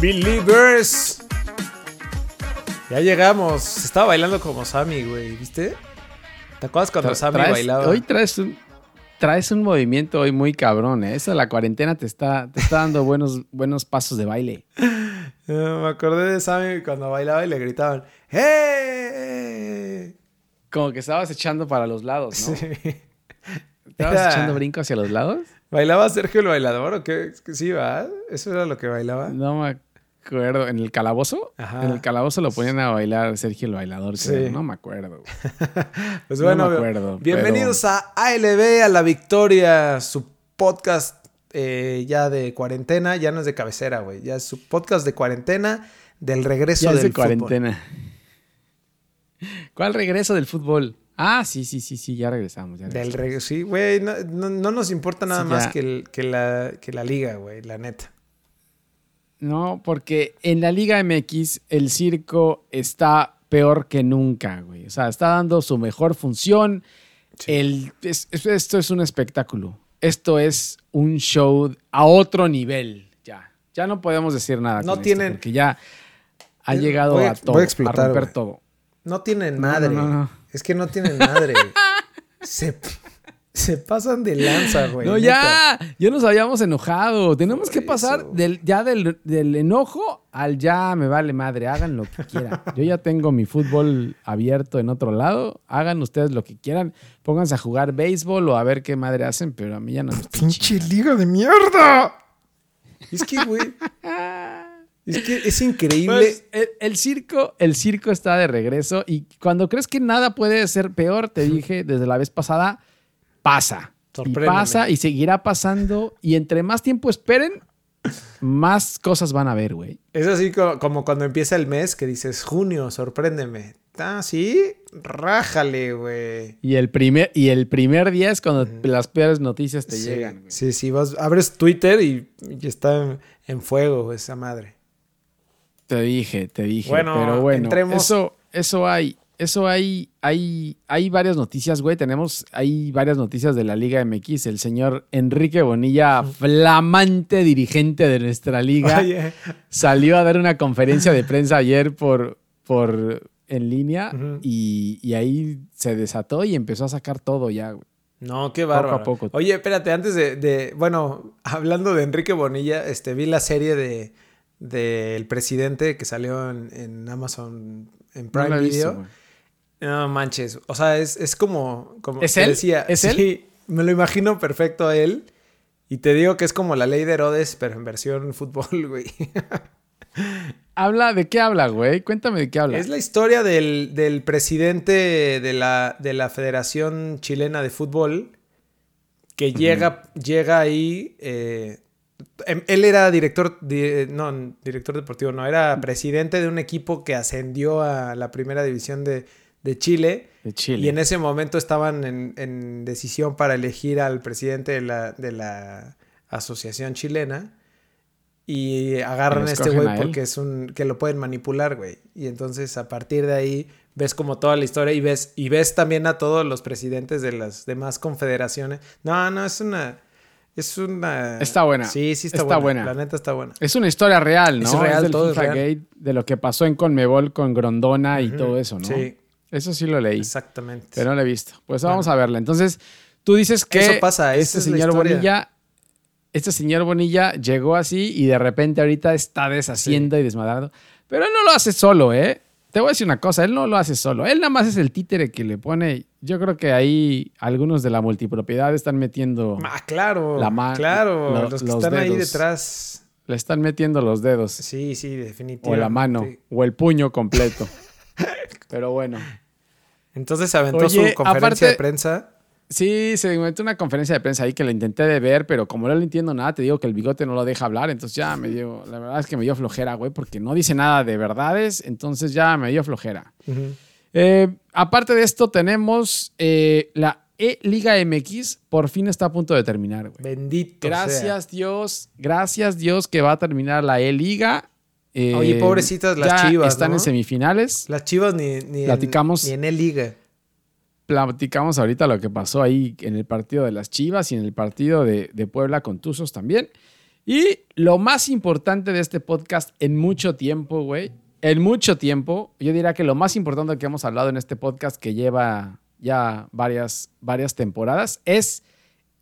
Believers. Ya llegamos. Se estaba bailando como Sammy, güey, ¿viste? ¿Te acuerdas cuando Sammy bailaba? Hoy traes un, traes un movimiento hoy muy cabrón, ¿eh? Esa la cuarentena te está, te está dando buenos, buenos pasos de baile. me acordé de Sammy cuando bailaba y le gritaban ¡Hey! Como que estabas echando para los lados, ¿no? Sí. ¿Estabas echando brinco hacia los lados? ¿Bailaba Sergio el bailador o qué? Sí, va. ¿Eso era lo que bailaba? No me acuerdo. ¿En el calabozo? Ajá. En el calabozo lo ponían a bailar Sergio el bailador. Sí. No me acuerdo. pues bueno, no me acuerdo, bienvenidos a ALB, a la Victoria, su podcast eh, ya de cuarentena. Ya no es de cabecera, güey. Ya es su podcast de cuarentena del regreso ya es de cuarentena. ¿Cuál regreso del fútbol? Ah, sí, sí, sí, sí, ya regresamos. Del regreso, sí, güey, no, nos importa nada más que, que, la, que la liga, güey, la neta. No, porque en la Liga MX el circo está peor que nunca, güey. O sea, está dando su mejor función. El, esto es un espectáculo. Esto es un show a otro nivel. Ya, ya no podemos decir nada. No tienen. porque ya ha llegado a, todo, a, romper todo. No tienen madre. es que no tienen madre. se, se, pasan de lanza, güey. No, ya. Ya nos habíamos enojado. Tenemos que pasar del, ya del, enojo al ya me vale madre. Hagan lo que quieran. Yo ya tengo mi fútbol abierto en otro lado. Hagan ustedes lo que quieran. Pónganse a jugar béisbol o a ver qué madre hacen, pero a mí ya no me ¡Pinche liga de mierda! Es que, güey. Es que es increíble. Pues, el, circo, el circo está de regreso y cuando crees que nada puede ser peor, te dije desde la vez pasada, pasa. Y pasa y seguirá pasando y entre más tiempo esperen, más cosas van a ver, güey. Es así como, cuando empieza el mes que dices, junio, sorpréndeme. Ah, sí, rájale, güey. Y el primer, y el primer día es cuando las peores noticias te llegan. Sí, sí, vas, abres Twitter y, está en fuego esa madre. Te dije, te dije. Bueno, pero bueno, eso, eso hay, eso hay, hay, hay varias noticias, güey. Tenemos, hay varias noticias de la Liga MX. El señor Enrique Bonilla, flamante dirigente de nuestra liga, salió a dar una conferencia de prensa ayer por, por en línea y, ahí se desató y empezó a sacar todo ya, güey. No, qué bárbaro. Poco a poco. Oye, espérate, antes de, de, bueno, hablando de Enrique Bonilla, este, vi la serie de del presidente que salió en, Amazon en Prime Video. No manches, o sea, es, como, como ¿Es él? decía, ¿Es sí, me lo imagino perfecto a él y te digo que es como la ley de Herodes pero en versión fútbol, güey. Habla, ¿de qué habla, güey? Cuéntame de qué habla. Es la historia del, presidente de la, de la Federación Chilena de Fútbol que llega, llega ahí eh, Em, él era director, no, director deportivo, no, era presidente de un equipo que ascendió a la primera división de, Chile. Y en ese momento estaban en, decisión para elegir al presidente de la, asociación chilena. Y agarran a este güey porque es un. que lo pueden manipular, güey. Y entonces a partir de ahí ves como toda la historia y ves, y ves también a todos los presidentes de las demás confederaciones. No, no, es una. Es una. Está buena. Sí, sí está, buena. La neta está buena. Es una historia real, ¿no? Es real, es todo Gate, de lo que pasó en Conmebol con Grondona y todo eso, ¿no? Sí. Eso sí lo leí. Exactamente. Pero no lo he visto. Pues vamos a verla. Entonces, tú dices que. Eso pasa, este señor Bonilla. Este señor Bonilla llegó así y de repente ahorita está deshaciendo y desmadrando. Pero él no lo hace solo, ¿eh? Te voy a decir una cosa, él no lo hace solo. Él nada más es el títere que le pone. Yo creo que ahí algunos de la multipropiedad están metiendo. Ah, claro. La mano. Claro, los que están ahí detrás. Le están metiendo los dedos. Sí, sí, definitivamente. O la mano. O el puño completo. Pero bueno. Entonces aventó su conferencia de prensa. Sí, se inventó una conferencia de prensa ahí que la intenté de ver, pero como no le entiendo nada, te digo que el bigote no lo deja hablar, entonces ya me dio, la verdad es que me dio flojera, güey, porque no dice nada de verdades, entonces ya me dio flojera. Eh, aparte de esto, tenemos eh, la E-Liga MX, por fin está a punto de terminar, güey. Bendito. Gracias Dios, gracias Dios que va a terminar la E-Liga. Eh, Oye, pobrecitas las chivas. Están en semifinales. Las chivas ni, ni Platicamos. En, ni en E-Liga platicamos ahorita lo que pasó ahí en el partido de las Chivas y en el partido de, Puebla con Tuzos también. Y lo más importante de este podcast en mucho tiempo, güey, en mucho tiempo, yo diría que lo más importante que hemos hablado en este podcast que lleva ya varias, varias temporadas es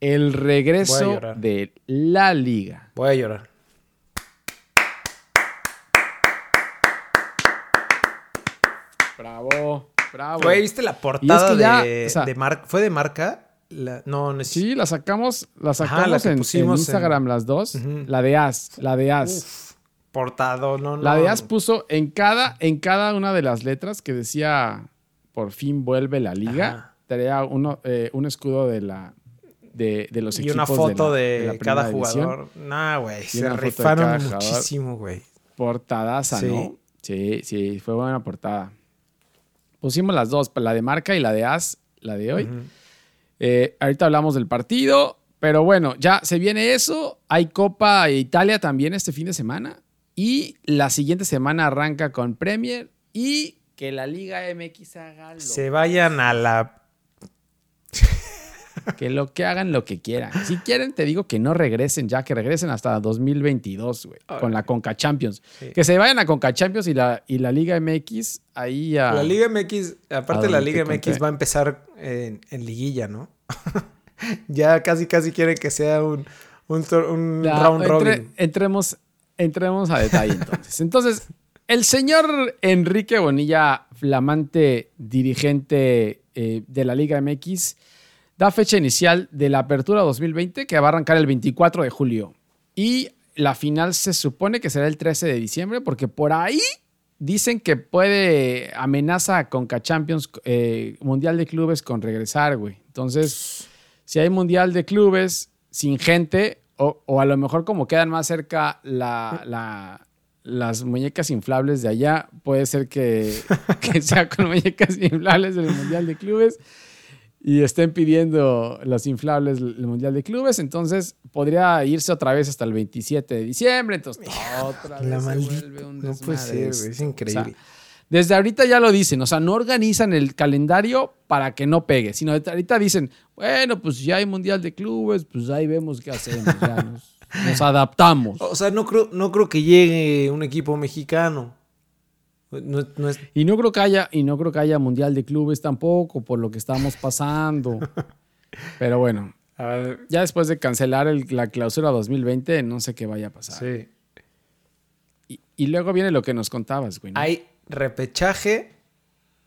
el regreso de la liga. Voy a llorar. Bravo, bravo. Güey, ¿viste la portada de, ¿Fue de marca? no, no Sí, la sacamos, la sacamos en, Instagram las dos. La de As, la de As. portado, no, no. La de As puso en cada, en cada una de las letras que decía por fin vuelve la liga. Tenía uno, eh, un escudo de la, de, los equipos. Y una foto de, cada jugador. Nah, güey. Se rifaron muchísimo, güey. Portadaza, ¿no? Sí, sí, fue buena portada. Pusimos las dos, la de marca y la de As, la de hoy. Eh, ahorita hablamos del partido, pero bueno, ya se viene eso. Hay Copa Italia también este fin de semana. Y la siguiente semana arranca con Premier y que la Liga MX haga lo Se vayan a la que lo que hagan lo que quieran. Si quieren, te digo que no regresen ya, que regresen hasta 2022, güey, con la Conca Champions. Que se vayan a Conca Champions y la, y la Liga MX ahí a. La Liga MX, aparte la Liga MX va a empezar en, liguilla, ¿no? ya casi, casi quieren que sea un, un, round robin. Entremos, entremos a detalle entonces. Entonces, el señor Enrique Bonilla, flamante dirigente eh, de la Liga MX da fecha inicial de la apertura 2020 que va a arrancar el 24 de julio. Y la final se supone que será el 13 de diciembre porque por ahí dicen que puede amenaza con Champions eh, Mundial de Clubes con regresar, güey. Entonces, si hay Mundial de Clubes sin gente, o, a lo mejor como quedan más cerca la, las muñecas inflables de allá, puede ser que, que sea con muñecas inflables del Mundial de Clubes y estén pidiendo los inflables del Mundial de Clubes, entonces podría irse otra vez hasta el 27 de diciembre, entonces otra vez se vuelve un No puede ser, es increíble. desde ahorita ya lo dicen, o sea, no organizan el calendario para que no pegue, sino ahorita dicen, bueno, pues ya hay Mundial de Clubes, pues ahí vemos qué hacemos, ya nos, nos adaptamos. O sea, no creo, no creo que llegue un equipo mexicano. Y no creo que haya, y no creo que haya mundial de clubes tampoco, por lo que estamos pasando. Pero bueno, ya después de cancelar la clausura 2020, no sé qué vaya a pasar. Sí. Y, luego viene lo que nos contabas, güey. Hay repechaje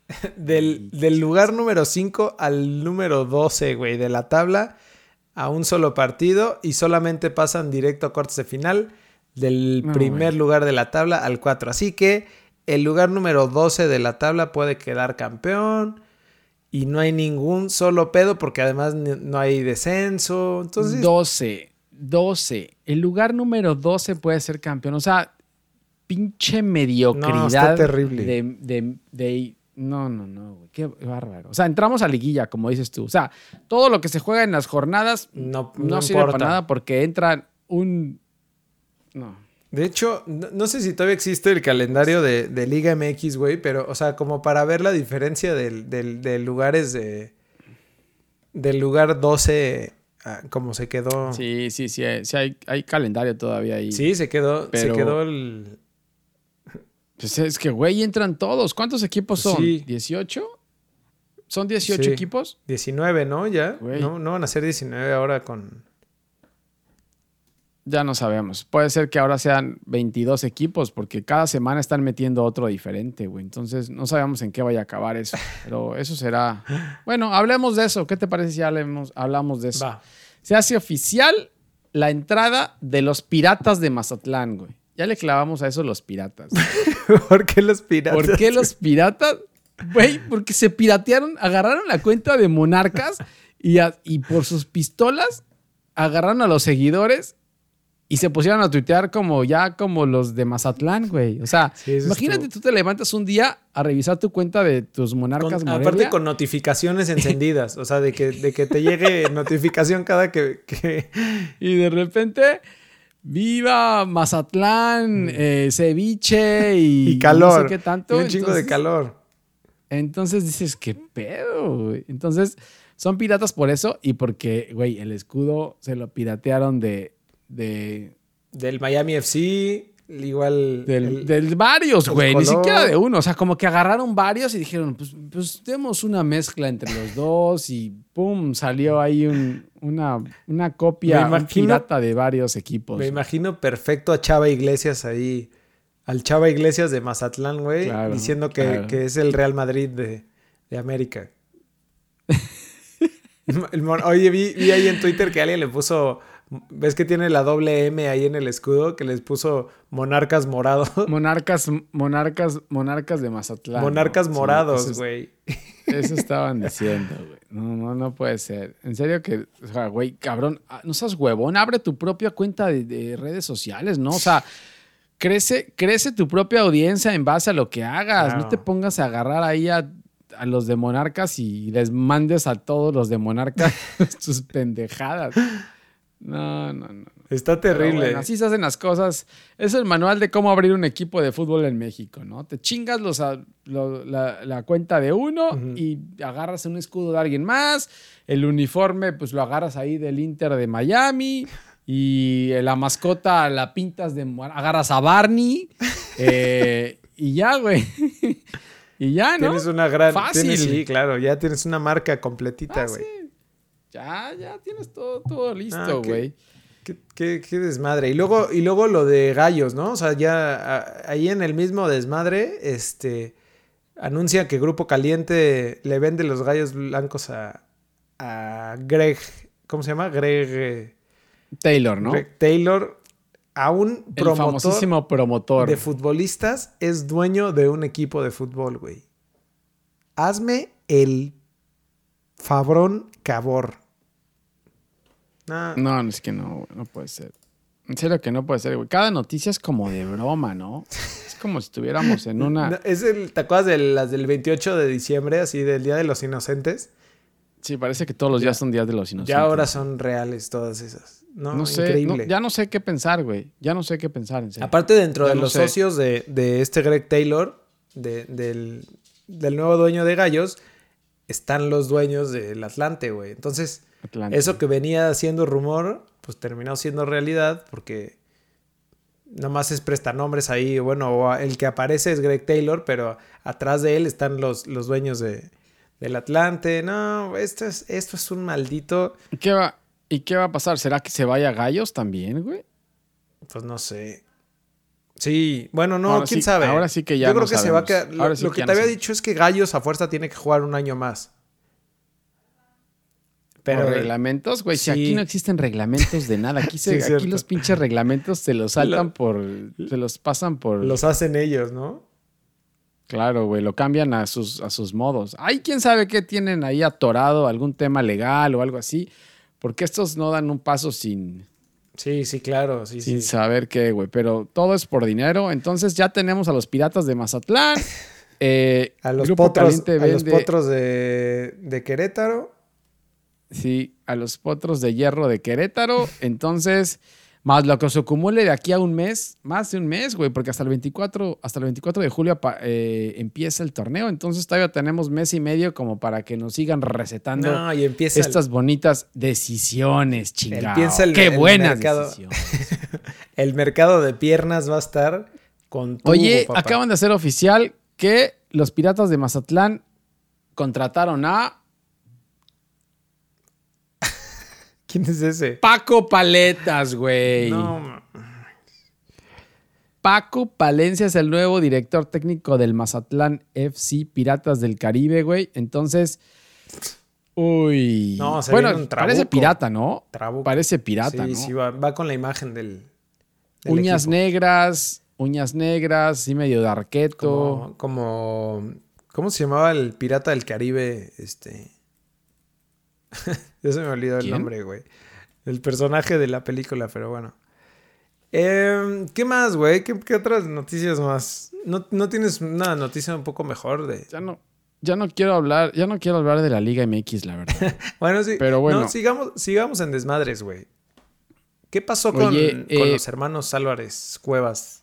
del, del lugar número 5 al número 12, güey, de la tabla a un solo partido y solamente pasan directo a cuartos de final del primer lugar de la tabla al 4. Así que el lugar número 12 de la tabla puede quedar campeón y no hay ningún solo pedo porque además no hay descenso. Entonces... 12, 12. El lugar número 12 puede ser campeón. O sea, pinche mediocridad. No, está terrible. De, no, no, no, güey. Qué bárbaro. O sea, entramos a liguilla, como dices tú. O sea, todo lo que se juega en las jornadas no, no, no sirve para nada porque entra un... No. De hecho, no, sé si todavía existe el calendario de, Liga MX, güey, pero, o sea, como para ver la diferencia de lugares de. Del lugar 12, como se quedó. Sí, sí, sí, sí hay, calendario todavía ahí. Sí, se quedó, se quedó el. Pues es que, güey, entran todos. ¿Cuántos equipos son? ¿18? ¿Son 18 equipos? 19, ¿no? Ya. No, no van a ser 19 ahora con. Ya no sabemos. Puede ser que ahora sean 22 equipos porque cada semana están metiendo otro diferente, güey. Entonces no sabemos en qué vaya a acabar eso. Pero eso será... Bueno, hablemos de eso. ¿Qué te parece si hablemos, hablamos de eso? Se hace oficial la entrada de los piratas de Mazatlán, güey. Ya le clavamos a eso los piratas. ¿Por qué los piratas? ¿Por qué los piratas? Güey, porque se piratearon, agarraron la cuenta de Monarcas y, y por sus pistolas agarraron a los seguidores y se pusieron a tuitear como ya como los de Mazatlán, güey. O sea, imagínate tú te levantas un día a revisar tu cuenta de tus monarcas con, Aparte con notificaciones encendidas. o sea, de que, de que te llegue notificación cada que, Y de repente... Viva Mazatlán, mm. eh, ceviche y, y calor. No sé qué tanto. un chingo de calor. Entonces dices, ¿qué pedo? Güey? Entonces, son piratas por eso y porque, güey, el escudo se lo piratearon de, de, Del Miami FC, igual. Del, varios, güey, ni siquiera de uno. O sea, como que agarraron varios y dijeron, pues, pues demos una mezcla entre los dos y pum, salió ahí una, una copia pirata de varios equipos. Me imagino perfecto a Chava Iglesias ahí. Al Chava Iglesias de Mazatlán, güey, diciendo que, es el Real Madrid de, de América. Oye, vi, ahí en Twitter que alguien le puso. ¿Ves que tiene la doble M ahí en el escudo? Que les puso monarcas morados. Monarcas, monarcas, monarcas de Mazatlán. Monarcas morados, güey. eso, estaban diciendo, güey. No, no, no puede ser. En serio que, o sea, güey, cabrón, ah, no seas huevón, abre tu propia cuenta de, redes sociales, ¿no? O sea, crece, crece tu propia audiencia en base a lo que hagas. No te pongas a agarrar ahí a a los de Monarcas y les mandes a todos los de Monarcas sus pendejadas. No, no, no. Está terrible. así se hacen las cosas. Es el manual de cómo abrir un equipo de fútbol en México, ¿no? Te chingas los, la, cuenta de uno y agarras un escudo de alguien más. El uniforme, pues lo agarras ahí del Inter de Miami. Y la mascota la pintas de. Agarras a Barney. Eh, y ya, güey. Y ya, ¿no? Tienes una gran. Fácil. sí, claro, ya tienes una marca completita, güey. Ya, ya tienes todo, todo listo, ah, güey. qué, qué, desmadre. Y luego, y luego lo de gallos, ¿no? O sea, ya ahí en el mismo desmadre, este. Anuncia que Grupo Caliente le vende los gallos blancos a, a Greg. ¿Cómo se llama? Greg. Eh, Taylor, ¿no? Greg Taylor a un promotor, promotor de futbolistas es dueño de un equipo de fútbol, güey. Hazme el fabrón cabor. No, no, es que no, no puede ser. En serio que no puede ser, güey. Cada noticia es como de broma, ¿no? Es como si estuviéramos en una... es el, ¿Te acuerdas de las del 28 de diciembre, así del Día de los Inocentes? Sí, parece que todos los días son días de los inocentes. Ya ahora son reales todas esas. No, sé, ya no sé qué pensar, güey. Ya no sé qué pensar, en serio. Aparte, dentro de los socios de, este Greg Taylor, del, nuevo dueño de Gallos, están los dueños del Atlante, güey. Entonces, eso que venía siendo rumor, pues terminó siendo realidad porque nomás es prestanombres ahí. Bueno, el que aparece es Greg Taylor, pero atrás de él están los, los dueños de, del Atlante. No, esto es, esto es un maldito. ¿Qué va? ¿Y qué va a pasar? ¿Será que se vaya Gallos también, güey? Pues no sé. Sí, bueno, no, quién sabe. Ahora sí que ya. Yo creo que se va a quedar. Lo, que, te había dicho es que Gallos a fuerza tiene que jugar un año más. Pero reglamentos, güey. Si aquí no existen reglamentos de nada. Aquí, aquí los pinches reglamentos se los saltan por. Se los pasan por. Los hacen ellos, ¿no? Claro, güey, lo cambian a sus, a sus modos. Hay quién sabe qué tienen ahí atorado, algún tema legal o algo así. Porque estos no dan un paso sin. Sí, sí, claro. Sí, sin saber qué, güey. Pero todo es por dinero. Entonces ya tenemos a los piratas de Mazatlán. Eh, a los potros, a los potros de, de Querétaro. Sí, a los potros de hierro de Querétaro. Entonces. Más lo que se acumule de aquí a un mes, más de un mes, güey, porque hasta el 24, hasta el 24 de julio eh, empieza el torneo. Entonces todavía tenemos mes y medio como para que nos sigan recetando estas bonitas decisiones, chingados. Qué buenas decisiones. el mercado de piernas va a estar con Oye, acaban de hacer oficial que los Piratas de Mazatlán contrataron a ¿Quién es ese? Paco Paletas, güey. No. Paco Palencia es el nuevo director técnico del Mazatlán FC Piratas del Caribe, güey. Entonces, uy. No, se bueno, parece pirata, ¿no? Parece pirata, sí, ¿no? Sí, va, con la imagen del. uñas negras, uñas negras, sí, medio de arqueto. Como, como, ¿Cómo se llamaba el pirata del Caribe? Este. ya se me olvidó el nombre, güey. El personaje de la película, pero bueno. Em, ¿Qué más, güey? ¿Qué, otras noticias más? ¿No, tienes una noticia un poco mejor de...? Ya no, ya no quiero hablar, ya no quiero hablar de la Liga MX, la verdad. bueno, sí. Pero bueno. sigamos, sigamos en desmadres, güey. ¿Qué pasó con, eh, los hermanos Álvarez Cuevas?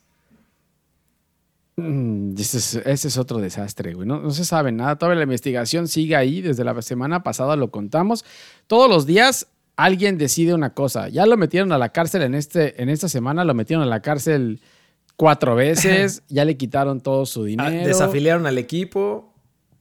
Mm, ese es, otro desastre, güey. No, se sabe nada. Todavía la investigación sigue ahí. Desde la semana pasada lo contamos. Todos los días alguien decide una cosa. Ya lo metieron a la cárcel en, este, en esta semana, lo metieron a la cárcel cuatro veces, ya le quitaron todo su ah, dinero. desafiliaron al equipo.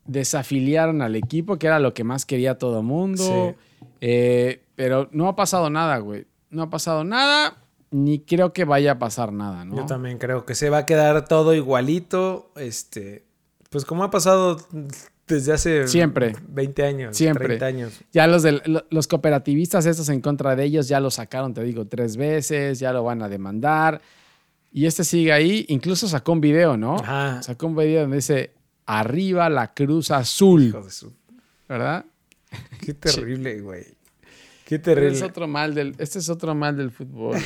Desafiliaron al equipo, que era lo que más quería todo mundo. Eh, pero no ha pasado nada, güey. No ha pasado nada, ni creo que vaya a pasar nada, ¿no? Yo también creo que se va a quedar todo igualito. Este, pues como ha pasado desde hace Siempre. 20 años, Siempre. 30 años. Ya los, los cooperativistas estos en contra de ellos ya lo sacaron, te digo, tres veces, ya lo van a demandar. Y este sigue ahí, incluso sacó un video, ¿no? Ajá. Sacó un video donde dice, arriba la cruz azul. Hijo de su... ¿Verdad? Qué terrible, güey. Qué terrible. Este es otro mal del, este es otro mal del fútbol.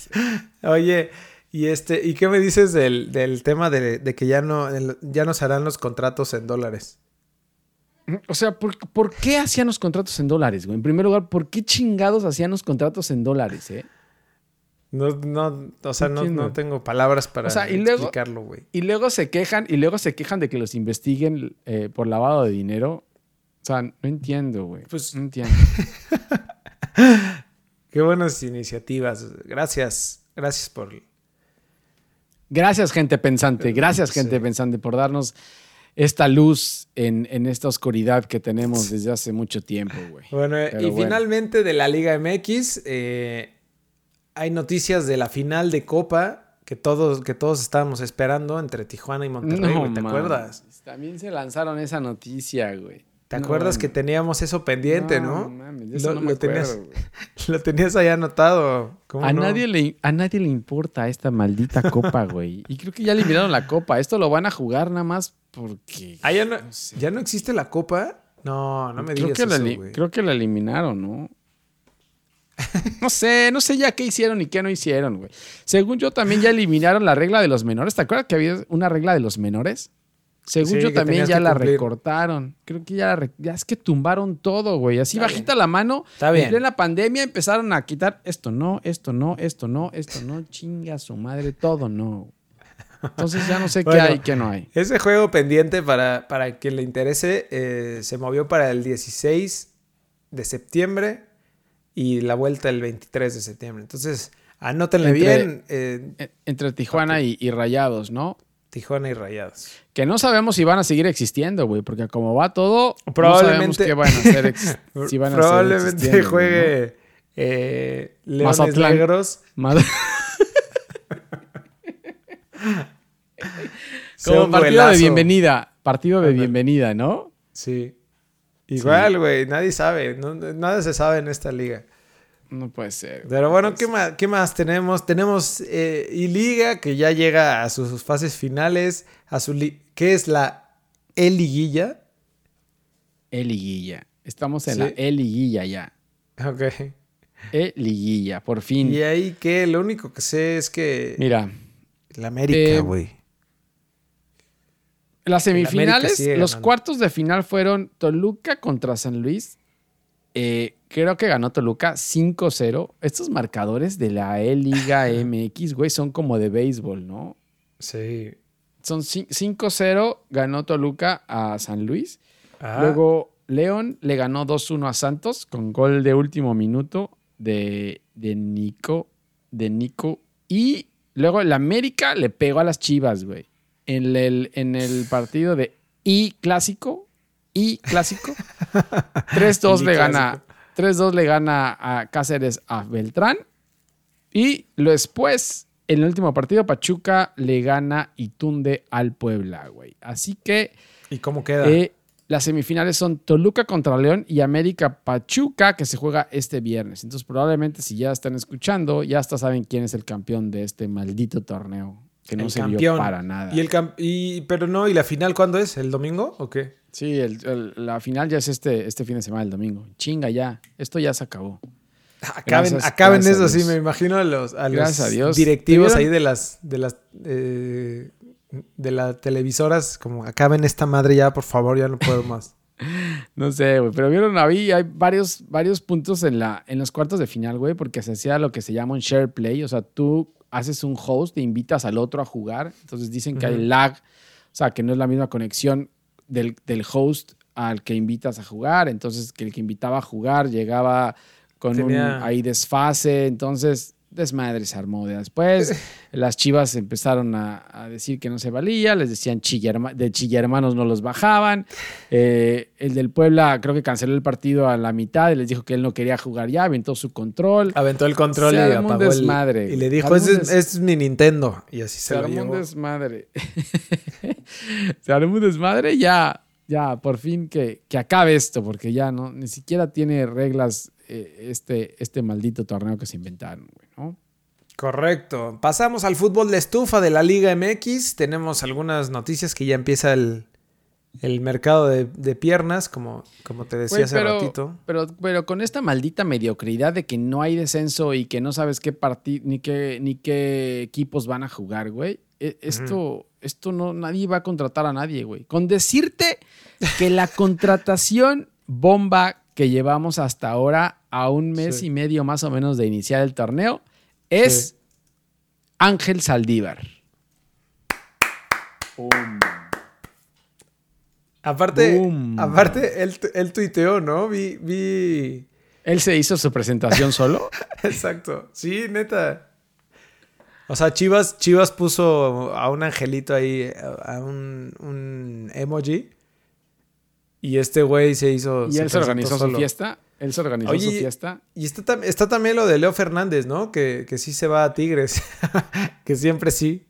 Oye, y este, ¿y qué me dices del, tema de, que ya no, ya nos harán los contratos en dólares? O sea, ¿por, qué hacían los contratos en dólares, güey? En primer lugar, ¿por qué chingados hacían los contratos en dólares, eh? No, no, o sea, no, tengo palabras para explicarlo, güey. Y luego se quejan, y luego se quejan de que los investiguen eh, por lavado de dinero. O sea, no entiendo, güey. Pues no entiendo. Qué buenas iniciativas. Gracias. Gracias por. Gracias, gente pensante. Gracias, gente pensante, por darnos esta luz en, esta oscuridad que tenemos desde hace mucho tiempo, güey. Bueno, y finalmente de la Liga MX, eh, hay noticias de la final de Copa que todos, que todos estábamos esperando entre Tijuana y Monterrey, ¿te acuerdas? También se lanzaron esa noticia, güey. ¿Te acuerdas que teníamos eso pendiente, no? no, lo, tenías, lo tenías ahí anotado. a, nadie le, a nadie le importa esta maldita copa, güey. Y creo que ya eliminaron la copa. Esto lo van a jugar nada más porque. Ah, ya no, ¿ya no existe la copa. No, no me digas creo que eso, Creo que la eliminaron, ¿no? no sé, no sé ya qué hicieron y qué no hicieron, güey. Según yo, también ya eliminaron la regla de los menores. ¿Te acuerdas que había una regla de los menores? Según yo también ya la recortaron. Creo que ya, ya es que tumbaron todo, güey. Así bajita la mano. Está bien. En la pandemia empezaron a quitar esto no, esto no, esto no, esto no, chinga su madre, todo no. Entonces ya no sé qué hay qué no hay. Ese juego pendiente para, para quien le interese eh, se movió para el 16 de septiembre y la vuelta el 23 de septiembre. Entonces, anótenle bien. Eh, entre Tijuana y, y Rayados, ¿no? Tijuana y Rayados. Que no sabemos si van a seguir existiendo, güey, porque como va todo, probablemente no van a ser si van a probablemente juegue eh, Leones Negros. como partido de bienvenida, partido de bienvenida, ¿no? Sí. Igual, güey, nadie sabe, nada se sabe en esta liga. No puede ser. Pero bueno, ¿qué, más, ¿qué más tenemos? Tenemos eh, liga que ya llega a sus fases finales. A su ¿Qué es la E-Liguilla? E-Liguilla. Estamos en la E-Liguilla ya. Ok. E-Liguilla, por fin. Y ahí que lo único que sé es que. Mira. La América, eh, güey. las semifinales, los cuartos de final fueron Toluca contra San Luis eh, creo que ganó Toluca 5-0. Estos marcadores de la E-Liga MX, güey, son como de béisbol, ¿no? Sí. Son 5-0, ganó Toluca a San Luis. Ah. Luego León le ganó 2-1 a Santos con gol de último minuto de, de Nico. De Nico. Y luego el América le pegó a las Chivas, güey. En el, en el partido de I clásico, y clásico. 3-2 le gana. 3-2 le gana a Cáceres a Beltrán. Y después, en el último partido, Pachuca le gana y tunde al Puebla, güey. Así que. ¿Y cómo queda? Eh, las semifinales son Toluca contra León y América Pachuca, que se juega este viernes. Entonces, probablemente, si ya están escuchando, ya hasta saben quién es el campeón de este maldito torneo. Que no se campeón. para nada. ¿Y el y, pero no, ¿y la final cuándo es? ¿El domingo o qué? Sí, la final ya es este, este fin de semana, el domingo. Chinga ya, esto ya se acabó. Acaben, acaben eso, sí, me imagino a los, a los directivos ahí de las, de las, eh, de las televisoras, como acaben esta madre ya, por favor, ya no puedo más. no sé, güey, pero vieron, ahí hay varios, varios puntos en, la, en los cuartos de final, güey, porque se hacía lo que se llama un share play, o sea, tú haces un host e invitas al otro a jugar, entonces dicen que hay lag, o sea, que no es la misma conexión del, host al que invitas a jugar. Entonces, que el que invitaba a jugar llegaba con un ahí desfase. Entonces, desmadre se armó. Después las chivas empezaron a, decir que no se valía, les decían de chilla hermanos no los bajaban. Eh, el del Puebla creo que canceló el partido a la mitad y les dijo que él no quería jugar ya, aventó su control. Aventó el control y apagó desmadre. y le dijo, es, es, mi Nintendo. Y así se, se armó un desmadre. se armó un desmadre ya. Ya, por fin que, que acabe esto, porque ya no, ni siquiera tiene reglas este, este maldito torneo que se inventaron, güey, ¿no? Correcto. Pasamos al fútbol de estufa de la Liga MX. Tenemos algunas noticias que ya empieza el, mercado de, piernas, como, como te decía hace ratito. Pero, pero con esta maldita mediocridad de que no hay descenso y que no sabes qué partido ni qué, ni qué equipos van a jugar, güey. E, esto, esto no, nadie va a contratar a nadie, güey. Con decirte que la contratación bomba que llevamos hasta ahora a un mes y medio más o menos de iniciar el torneo es Ángel Saldívar. Aparte, aparte él, tuiteó, ¿no? Vi, vi... ¿Él se hizo su presentación solo? Exacto. Sí, neta. O sea, Chivas, Chivas puso a un angelito ahí, a un, un emoji. Y este güey se hizo. ¿Y él se organizó su fiesta? Él se organizó su fiesta. Y está, está, también lo de Leo Fernández, ¿no? Que, sí se va a Tigres. que siempre sí.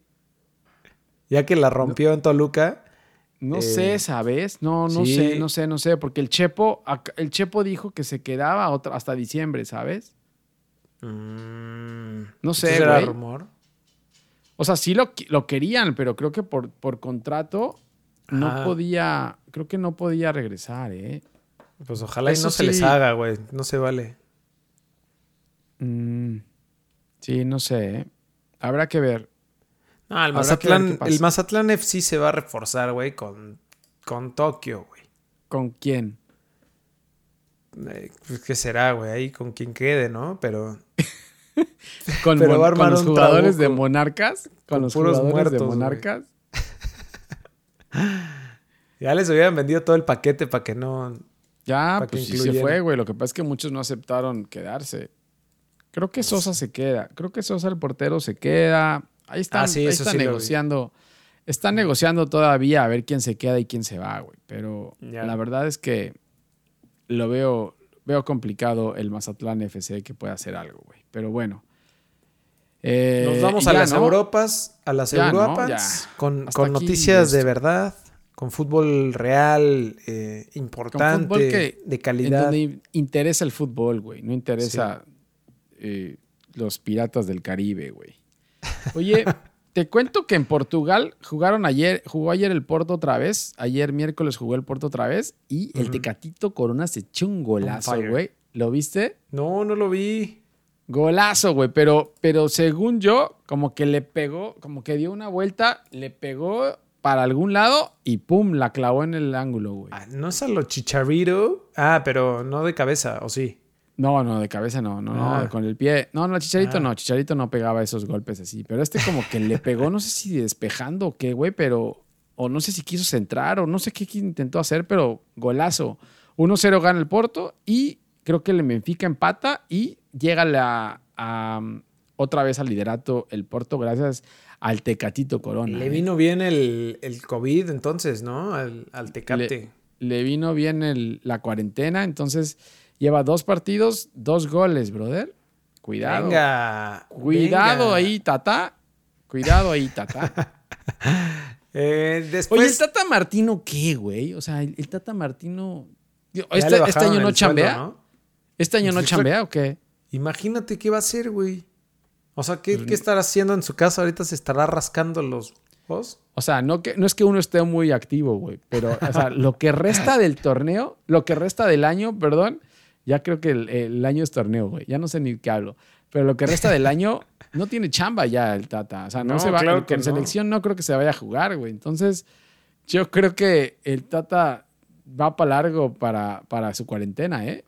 Ya que la rompió en Toluca. No sé, eh, ¿sabes? No, no sé, no sé, no sé. Porque el Chepo, el Chepo dijo que se quedaba hasta diciembre, ¿sabes? Mm, no sé, ¿Era rumor? O sea, sí lo, lo, querían, pero creo que por, por contrato no podía, creo que no podía regresar, ¿eh? Pues ojalá y no se les haga, güey. No se vale. Mm, sí, no sé. ¿eh? Habrá que ver. No, el Mazatlán, el Mazatlán FC se va a reforzar, güey, con, con Tokio, güey. ¿Con quién? Eh, pues qué será, güey, ahí con quien quede, ¿no? Pero. con, los jugadores de Monarcas. Con, los puros jugadores de Monarcas. Ya les habían vendido todo el paquete para que no. Ya, pues sí se fue, güey. Lo que pasa es que muchos no aceptaron quedarse. Creo que Sosa se queda. Creo que Sosa, el portero, se queda. Ahí están, ah, negociando. Están negociando todavía a ver quién se queda y quién se va, güey. Pero la verdad es que lo veo, veo complicado el Mazatlán FC que pueda hacer algo, güey. Pero bueno. Eh, Nos vamos a las Europas, a las Europas, con, noticias de verdad, con fútbol real, eh, importante, de calidad. donde interesa el fútbol, güey, no interesa eh, los piratas del Caribe, güey. Oye, te cuento que en Portugal jugaron ayer, jugó ayer el Porto otra vez, ayer miércoles jugó el Porto otra vez y el Tecatito Corona se echó un golazo, güey. ¿Lo viste? No, no lo vi. Golazo, güey, pero, pero según yo, como que le pegó, como que dio una vuelta, le pegó para algún lado y pum, la clavó en el ángulo, güey. Ah, ¿No es a lo chicharito? Ah, pero no de cabeza, ¿o sí? No, no, de cabeza no, no, no, ah. con el pie. No, no, Chicharito ah. no, Chicharito no pegaba esos golpes así, pero este como que le pegó, no sé si despejando o qué, güey, pero, o no sé si quiso centrar o no sé qué intentó hacer, pero golazo. 1-0 gana el Porto y creo que el Benfica empata y llega la, otra vez al liderato el Porto gracias al Tecatito Corona. Le ¿eh? vino bien el, COVID entonces, ¿no? Al, Tecate. Le, vino bien la cuarentena, entonces lleva dos partidos, dos goles, brother. Cuidado. Venga. Cuidado ahí, Tata. Cuidado ahí, Tata. Eh, después... Oye, ¿el Tata Martino qué, güey? O sea, el, Tata Martino... Este, este, año no chambea. ¿Este año no pues chambea o qué? Imagínate qué va a hacer, güey. O sea, ¿qué, pues estará haciendo en su casa? Ahorita se estará rascando los ojos. O sea, no, que, no es que uno esté muy activo, güey. Pero, o sea, lo que resta del torneo, lo que resta del año, perdón, ya creo que el, año es torneo, güey. Ya no sé ni qué hablo. Pero lo que resta del año no tiene chamba ya el Tata. O sea, no, se va. Claro que en selección no creo que se vaya a jugar, güey. Entonces, yo creo que el Tata va para largo para, para su cuarentena, ¿eh?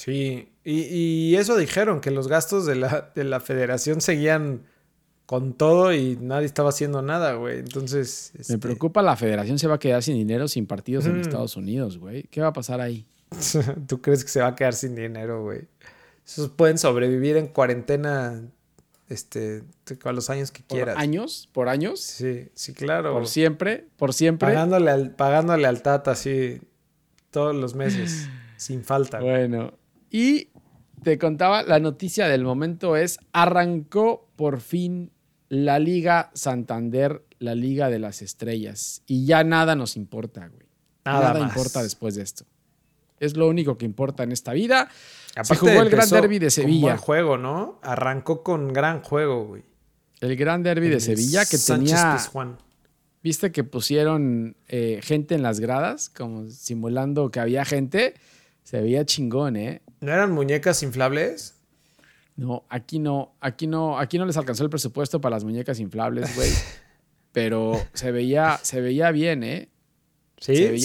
Sí, y, eso dijeron, que los gastos de la, de la federación seguían con todo y nadie estaba haciendo nada, güey. Entonces... Me este preocupa, la federación se va a quedar sin dinero, sin partidos en Estados Unidos, güey. ¿Qué va a pasar ahí? ¿Tú crees que se va a quedar sin dinero, güey? Esos pueden sobrevivir en cuarentena este, a los años que quieras. ¿Por años? ¿Por años? Sí, sí, claro. ¿Por siempre? ¿Por siempre? Pagándole al, pagándole al Tata, así, todos los meses, sin falta. Bueno, y te contaba, la noticia del momento es, arrancó por fin la Liga Santander, la Liga de las Estrellas. Y ya nada nos importa, güey. Nada, importa después de esto. Es lo único que importa en esta vida. Se jugó el Gran Derby de Sevilla. buen juego, ¿no? Arrancó con gran juego, güey. El Gran Derby de Sevilla que tenía. ¿Viste que pusieron eh, gente en las gradas? Como simulando que había gente. Se veía chingón, ¿eh? ¿No eran muñecas inflables? No, aquí no. Aquí no, aquí no les alcanzó el presupuesto para las muñecas inflables, güey. Pero se veía, se veía bien, ¿eh? Sí,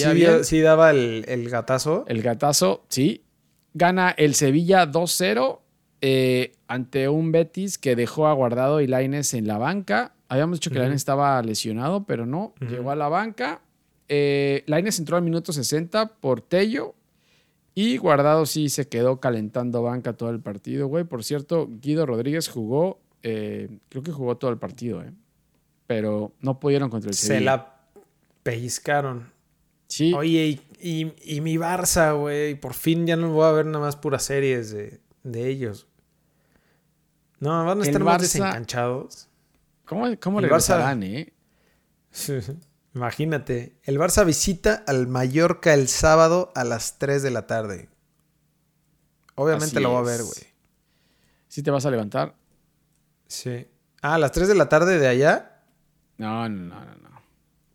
sí, daba el, gatazo. El gatazo, sí. Gana el Sevilla 2-0 eh, ante un Betis que dejó a Guardado y Laines en la banca. Habíamos dicho que Laines estaba lesionado, pero no. Llegó a la banca. Eh, Laines entró al minuto 60 por Tello. Y Guardado sí se quedó calentando banca todo el partido, güey. Por cierto, Guido Rodríguez jugó, eh, creo que jugó todo el partido, ¿eh? Pero no pudieron contra el Sevilla. Se la pellizcaron. Oye, y, mi Barça, güey, por fin ya no voy a ver nada más puras series de, ellos. No, van a estar más desencanchados. ¿Cómo, cómo le Barça, eh? Imagínate, el Barça visita al Mallorca el sábado a las 3 de la tarde. Obviamente lo voy a ver, güey. ¿Sí te vas a levantar? Sí. Ah, a las 3 de la tarde de allá. No, no, no, no.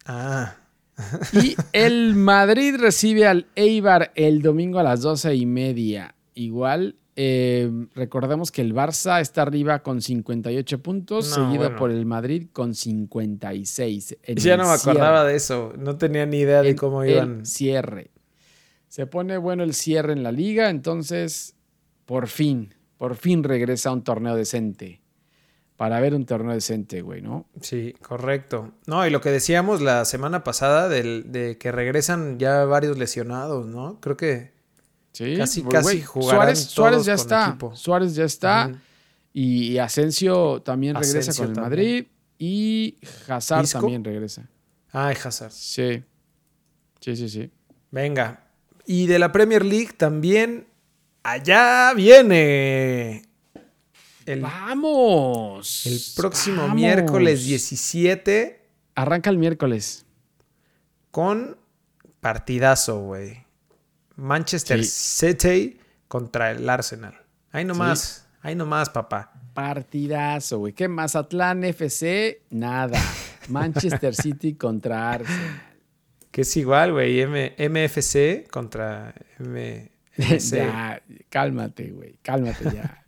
Ah. Y el Madrid recibe al Eibar el domingo a las doce y media. Igual, eh, recordemos que el Barça está arriba con 58 puntos, seguido por el Madrid con 56. Ya no me acordaba de eso, no tenía ni idea de cómo iban. cierre. Se pone bueno el cierre en la liga, entonces, por fin, por fin regresa a un torneo decente para ver un torneo decente, güey, ¿no? Sí, correcto. No, y lo que decíamos la semana pasada de que regresan ya varios lesionados, ¿no? Creo que sí, casi, casi Suárez, Suárez ya está. Suárez ya está. Y Asensio también regresa con el Madrid. Y Hazard también regresa. Ah, Hazard. Sí. Sí, sí, sí. Venga. Y de la Premier League también. Allá viene ¡Vamos! El próximo miércoles 17. Arranca el miércoles. Con partidazo, güey. Manchester City contra el Arsenal. Ahí nomás, ahí nomás, papá. Partidazo, güey. ¿Qué? Mazatlán FC, nada. Manchester City contra Arsenal. Que es igual, güey. MFC contra MFC. ya, cálmate, güey. Cálmate ya.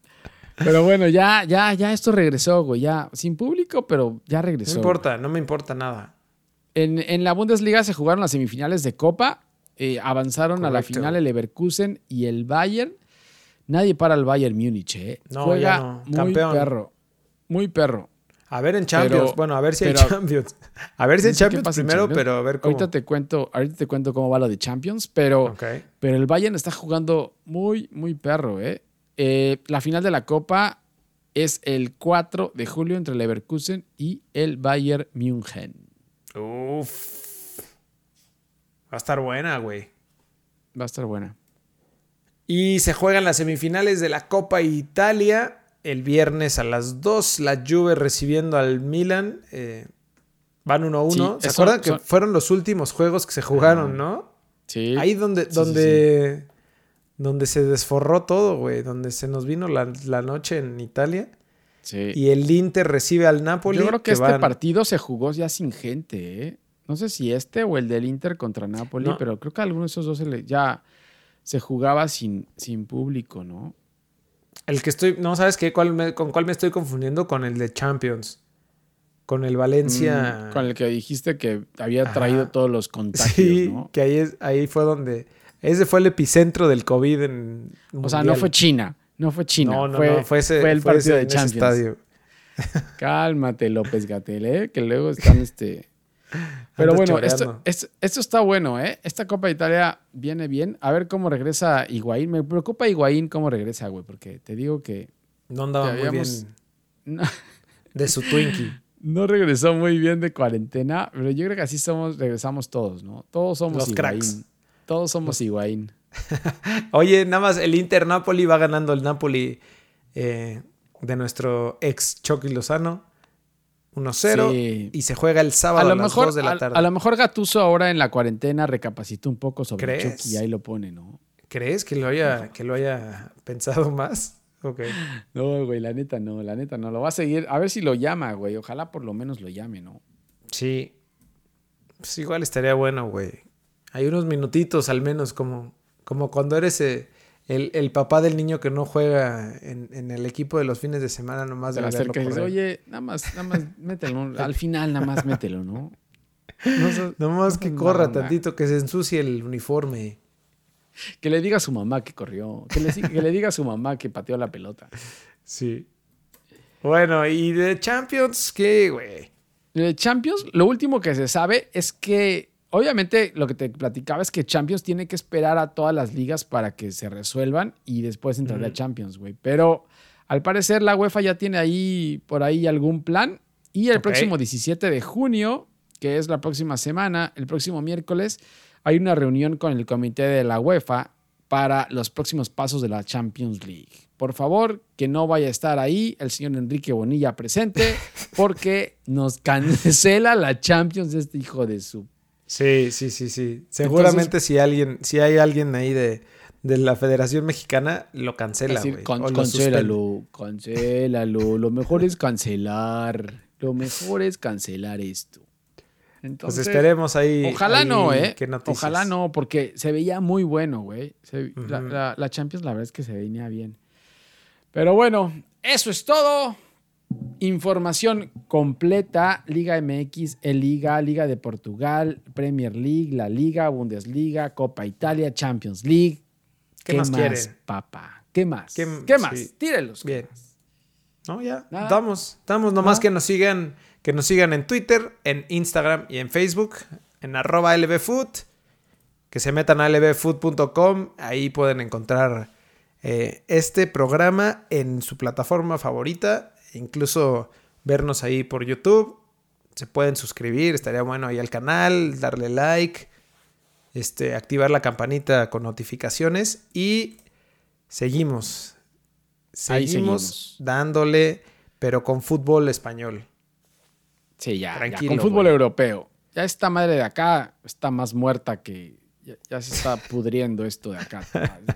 Pero bueno, ya, ya, ya esto regresó, güey. Ya sin público, pero ya regresó. No importa, no me importa nada. En, la Bundesliga se jugaron las semifinales de Copa. Eh, avanzaron a la final el Leverkusen y el Bayern. Nadie para el Bayern Múnich, ¿eh? No, Juega muy perro. Muy perro. A ver en Champions. bueno, a ver si hay Champions. A ver si hay Champions primero, pero a ver cómo. Ahorita te cuento, ahorita te cuento cómo va lo de Champions, pero, pero el Bayern está jugando muy, muy perro, ¿eh? Eh, la final de la Copa es el 4 de julio entre Leverkusen y el Bayern München. Uf. Va a estar buena, güey. Va a estar buena. Y se juegan las semifinales de la Copa Italia el viernes a las 2. La Juve recibiendo al Milan. Eh, van 1-1. ¿Se acuerdan que fueron los últimos juegos que se jugaron, no? Sí. Ahí donde, donde donde se desforró todo, güey, donde se nos vino la, noche en Italia. Sí. Y el Inter recibe al Napoli. Yo creo que, este partido se jugó ya sin gente, ¿eh? No sé si este o el del Inter contra Napoli, pero creo que alguno de esos dos ya se jugaba sin, sin público, ¿no? El que estoy, no sabes qué, ¿Cuál con cuál me estoy confundiendo con el de Champions. Con el Valencia. Mm, con el que dijiste que había traído todos los contagios, sí, que ahí, es, ahí fue donde ese fue el epicentro del COVID en. O sea, no fue China. No fue China. No, no, fue, no. Fue, ese, el partido de Champions. Estadio. Cálmate, López Gatel, ¿eh? Que luego están este. Pero bueno, esto, está bueno, ¿eh? Esta Copa de Italia viene bien. A ver cómo regresa Higuaín. Me preocupa Higuaín cómo regresa, güey, porque te digo que... No andaba muy bien de su Twinkie. No regresó muy bien de cuarentena, pero yo creo que así somos, regresamos todos, ¿no? Todos somos Los cracks. Todos somos Higuaín. Oye, nada más el Inter Napoli va ganando el Napoli eh, de nuestro ex Chucky Lozano. 1-0 y se juega el sábado a, lo las mejor, de la tarde. A, lo mejor Gatuso ahora en la cuarentena recapacitó un poco sobre Chucky y ahí lo pone, ¿no? ¿Crees que lo haya, que lo haya pensado más? Okay. No, güey, la neta no, la neta no. Lo va a seguir. A ver si lo llama, güey. Ojalá por lo menos lo llame, ¿no? Sí. Pues igual estaría bueno, güey. Hay unos minutitos al menos, como, como cuando eres eh, el, papá del niño que no juega en, el equipo de los fines de semana nomás de la Oye, nada más, nada más mételo. al final nada más mételo, ¿no? No, nomás que corra tantito, que se ensucie el uniforme. Que le diga a su mamá que corrió. Que le, que le diga a su mamá que pateó la pelota. Sí. Bueno, ¿y de Champions qué, güey? De Champions, lo último que se sabe es que obviamente lo que te platicaba es que Champions tiene que esperar a todas las ligas para que se resuelvan y después entrarle a Champions, güey. Pero al parecer la UEFA ya tiene ahí por ahí algún plan y el próximo 17 de junio, que es la próxima semana, el próximo miércoles, hay una reunión con el comité de la UEFA para los próximos pasos de la Champions League. Por favor, que no vaya a estar ahí el señor Enrique Bonilla presente, porque nos cancela la Champions este hijo de su Sí, sí, sí, sí. Seguramente si alguien, si hay alguien ahí de, la Federación Mexicana, lo cancela, güey. cancélalo, cancélalo. Lo mejor es cancelar. Lo mejor es cancelar esto. Pues Entonces, pues esperemos ahí. Ojalá no, ¿eh? Ojalá no, porque se veía muy bueno, güey. la, la Champions, la verdad es que se venía bien. Pero bueno, eso es todo. Información completa, Liga MX, El Liga, Liga de Portugal, Premier League, La Liga, Bundesliga, Copa Italia, Champions League. ¿Qué, más, quieren? papá? ¿Qué más? ¿Qué, más? Tírenlos. Bien. No, ya. Estamos, estamos nomás que nos sigan, que nos sigan en Twitter, en Instagram y en Facebook, en arroba lbfood, que se metan a lbfood.com, ahí pueden encontrar eh, este programa en su plataforma favorita incluso vernos ahí por YouTube. Se pueden suscribir, estaría bueno ahí al canal, darle like, este, activar la campanita con notificaciones y seguimos. Seguimos, dándole, pero con fútbol español. Sí, ya, con fútbol europeo. Ya esta madre de acá está más muerta que, ya, se está pudriendo esto de acá.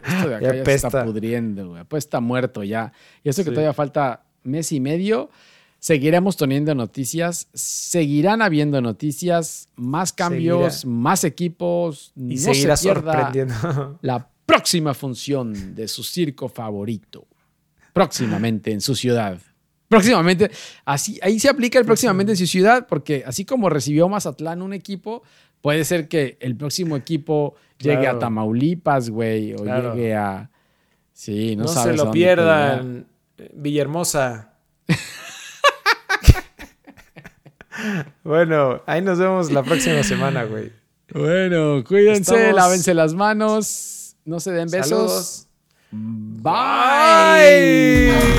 Esto de acá ya, se está pudriendo, güey. Pues está muerto ya. Y eso que todavía falta mes y medio. Seguiremos teniendo noticias, seguirán habiendo noticias, más cambios, más equipos. Y no seguirá se sorprendiendo. La próxima función de su circo favorito. Próximamente en su ciudad. Próximamente, así, ahí se aplica el próximamente en su ciudad, porque así como recibió Mazatlán un equipo, puede ser que el próximo equipo llegue a Tamaulipas, güey, o llegue a. Sí, no, no se lo pierdan. Villahermosa. bueno, ahí nos vemos la próxima semana, güey. Bueno, cuídense, lávense las manos, no se den besos. Bye. Bye.